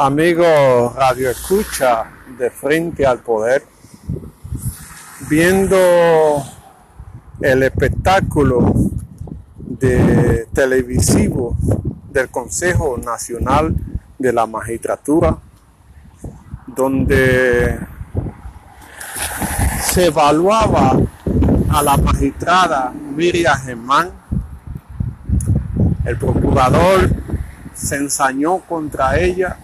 Amigo Radio Escucha de Frente al Poder, viendo el espectáculo de televisivo del Consejo Nacional de la Magistratura, donde se evaluaba a la magistrada Miriam Germán, el procurador se ensañó contra ella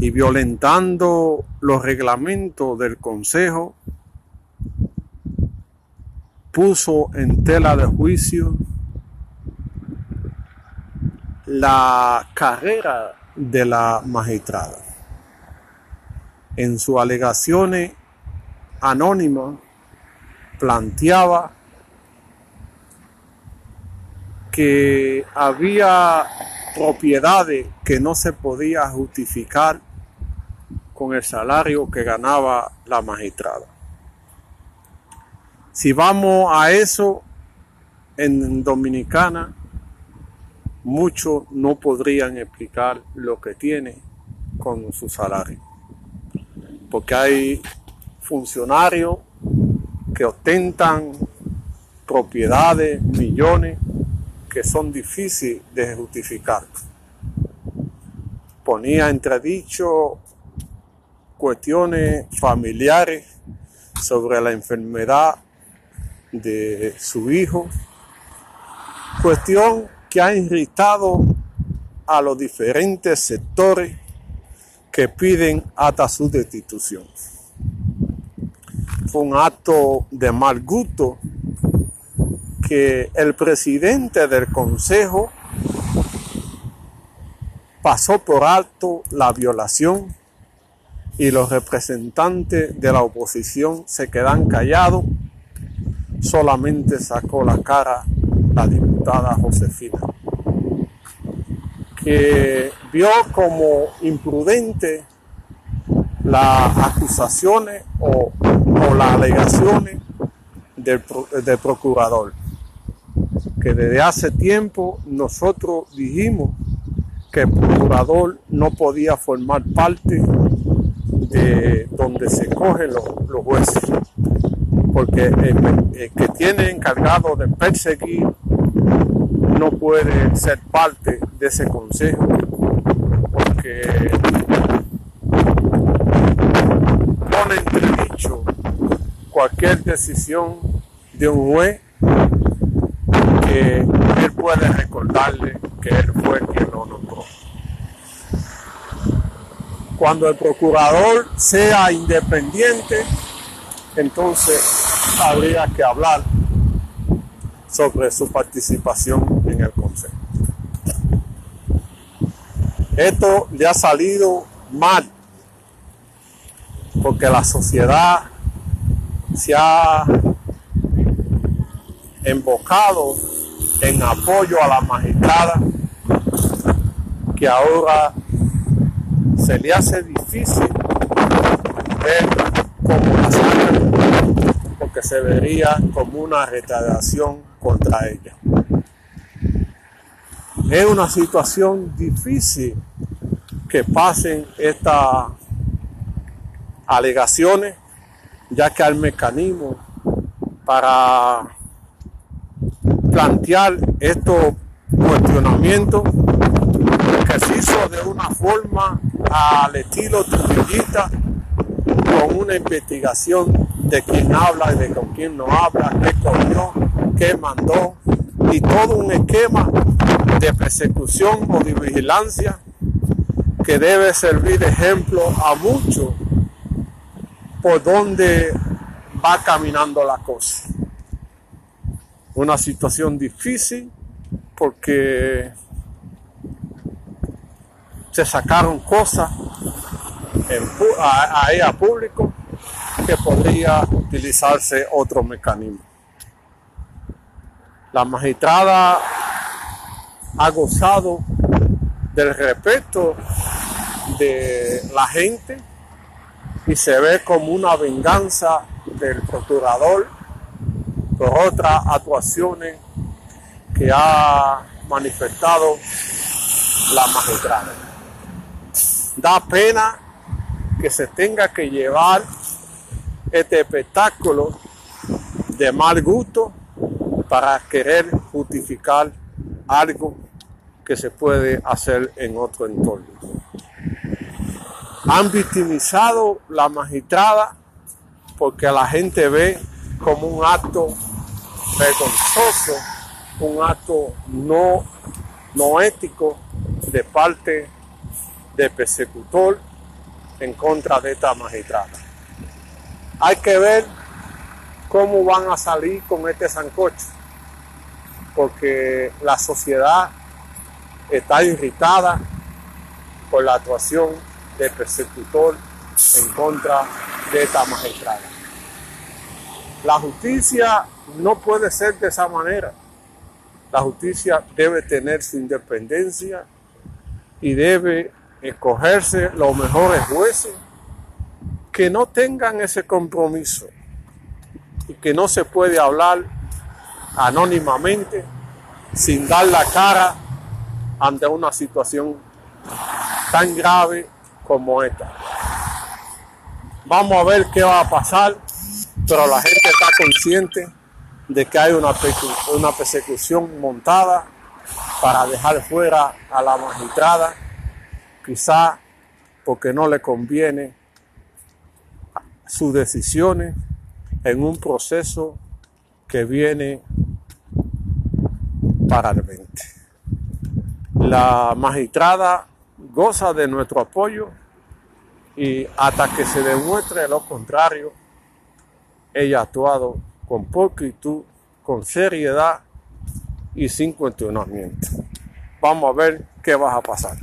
y violentando los reglamentos del Consejo, puso en tela de juicio la carrera de la magistrada. En sus alegaciones anónimas planteaba que había propiedades que no se podía justificar con el salario que ganaba la magistrada. Si vamos a eso en Dominicana, muchos no podrían explicar lo que tiene con su salario. Porque hay funcionarios que ostentan propiedades, millones, que son difíciles de justificar. Ponía entredicho cuestiones familiares sobre la enfermedad de su hijo, cuestión que ha irritado a los diferentes sectores que piden hasta su destitución. Fue un acto de mal gusto que el presidente del Consejo pasó por alto la violación y los representantes de la oposición se quedan callados, solamente sacó la cara la diputada Josefina, que vio como imprudente las acusaciones o, o las alegaciones del, del procurador, que desde hace tiempo nosotros dijimos que el procurador no podía formar parte de donde se cogen los, jueces, porque el, el, que tiene encargado de perseguir no puede ser parte de ese consejo, porque pone entredicho cualquier decisión de un juez que él puede recordarle que él fue quien lo nombró cuando el procurador sea independiente, entonces habría que hablar sobre su participación en el Consejo. Esto le ha salido mal, porque la sociedad se ha embocado en apoyo a la magistrada que ahora se le hace difícil ver como la porque se vería como una retardación contra ella. Es una situación difícil que pasen estas alegaciones, ya que hay mecanismo para plantear estos cuestionamientos hizo de una forma al estilo trujillista con una investigación de quién habla y de con quién no habla, qué cogió, qué mandó y todo un esquema de persecución o de vigilancia que debe servir de ejemplo a muchos por donde va caminando la cosa. Una situación difícil porque se sacaron cosas a, a ella público que podría utilizarse otro mecanismo. La magistrada ha gozado del respeto de la gente y se ve como una venganza del procurador por otras actuaciones que ha manifestado la magistrada. Da pena que se tenga que llevar este espectáculo de mal gusto para querer justificar algo que se puede hacer en otro entorno. Han victimizado la magistrada porque la gente ve como un acto vergonzoso, un acto no, no ético de parte del persecutor en contra de esta magistrada. Hay que ver cómo van a salir con este sancocho, porque la sociedad está irritada por la actuación del persecutor en contra de esta magistrada. La justicia no puede ser de esa manera. La justicia debe tener su independencia y debe escogerse los mejores jueces que no tengan ese compromiso y que no se puede hablar anónimamente sin dar la cara ante una situación tan grave como esta. Vamos a ver qué va a pasar, pero la gente está consciente de que hay una, una persecución montada para dejar fuera a la magistrada, quizá porque no le conviene sus decisiones en un proceso que viene para el 20. La magistrada goza de nuestro apoyo y hasta que se demuestre lo contrario, ella ha actuado con pulcritud, con seriedad y sin cuestionamiento. Vamos a ver qué va a pasar.